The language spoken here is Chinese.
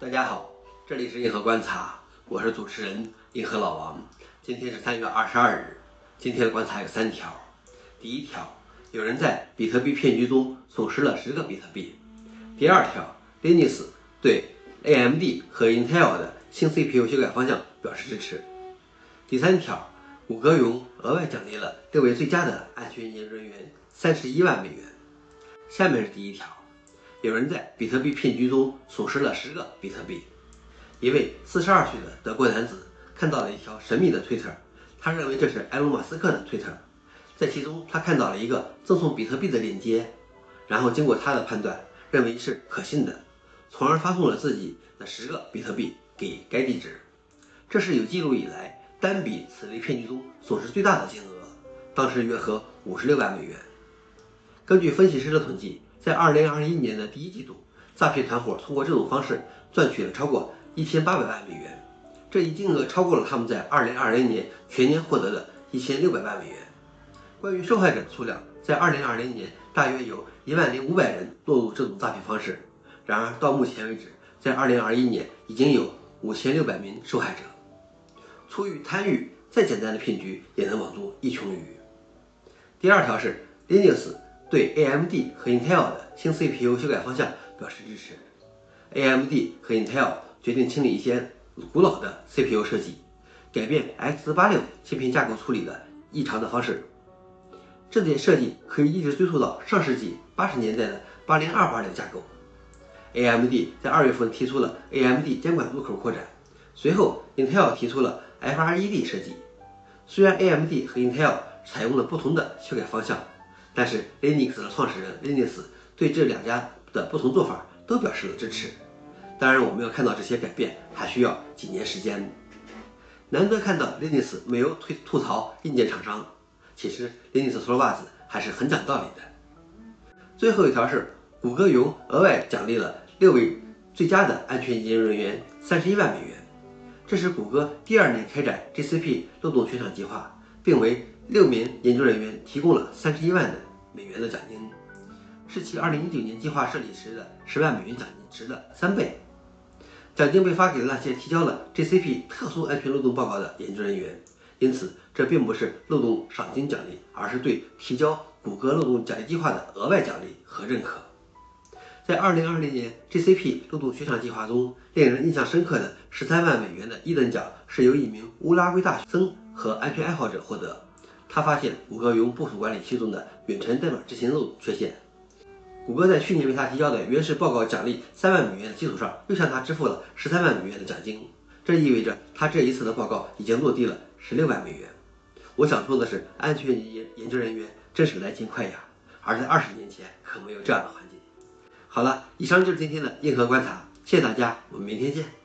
大家好，这里是硬核观察，我是主持人硬核老王。今天是三月二十二日，今天的观察有三条。第一条，有人在比特币骗局中损失了十个比特币。第二条，Linux 对 AMD 和 Intel 的新 CPU 修改方向表示支持。第三条，谷歌云额外奖励了六位最佳的安全研究人员三十一万美元。下面是第一条。有人在比特币骗局中损失了十个比特币。一位四十二岁的德国男子看到了一条神秘的推特，他认为这是埃隆·马斯克的推特，在其中他看到了一个赠送比特币的链接，然后经过他的判断，认为是可信的，从而发送了自己的十个比特币给该地址。这是有记录以来单笔此类骗局中损失最大的金额，当时约合五十六万美元。根据分析师的统计。在二零二一年的第一季度，诈骗团伙通过这种方式赚取了超过一千八百万美元，这一金额超过了他们在二零二零年全年获得的一千六百万美元。关于受害者的数量，在二零二零年大约有一万零五百人落入这种诈骗方式。然而到目前为止，在二零二一年已经有五千六百名受害者。出于贪欲，再简单的骗局也能网住一穷鱼。第二条是 Linux。对 AMD 和 Intel 的新 CPU 修改方向表示支持。AMD 和 Intel 决定清理一些古老的 CPU 设计，改变 x86 芯片架构处理的异常的方式。这点设计可以一直追溯到上世纪八十年代的8028架构。AMD 在二月份提出了 AMD 监管入口扩展，随后 Intel 提出了 FRED 设计。虽然 AMD 和 Intel 采用了不同的修改方向。但是 Linux 的创始人 Linux 对这两家的不同做法都表示了支持。当然，我们要看到这些改变还需要几年时间。难得看到 Linux 没有推吐槽硬件厂商，其实 Linux 说袜子还是很讲道理的。最后一条是，谷歌云额外奖励了六位最佳的安全研究人员三十一万美元，这是谷歌第二年开展 GCP 漏洞悬赏计划，并为六名研究人员提供了三十一万的美元的奖金，是其二零一九年计划设立时的十万美元奖金值的三倍。奖金被发给了那些提交了 GCP 特殊安全漏洞报告的研究人员，因此这并不是漏洞赏金奖励，而是对提交谷歌漏洞奖励计划的额外奖励和认可。在二零二零年 GCP 漏洞悬赏计划中，令人印象深刻的十三万美元的一等奖是由一名乌拉圭大学生和安全爱好者获得。他发现谷歌云部署管理器中的远程代码执行漏洞缺陷。谷歌在去年为他提交的原始报告奖励三万美元的基础上，又向他支付了十三万美元的奖金。这意味着他这一次的报告已经落地了十六万美元。我想说的是，安全研研究人员真是来钱快呀！而在二十年前可没有这样的环境。好了，以上就是今天的硬核观察，谢谢大家，我们明天见。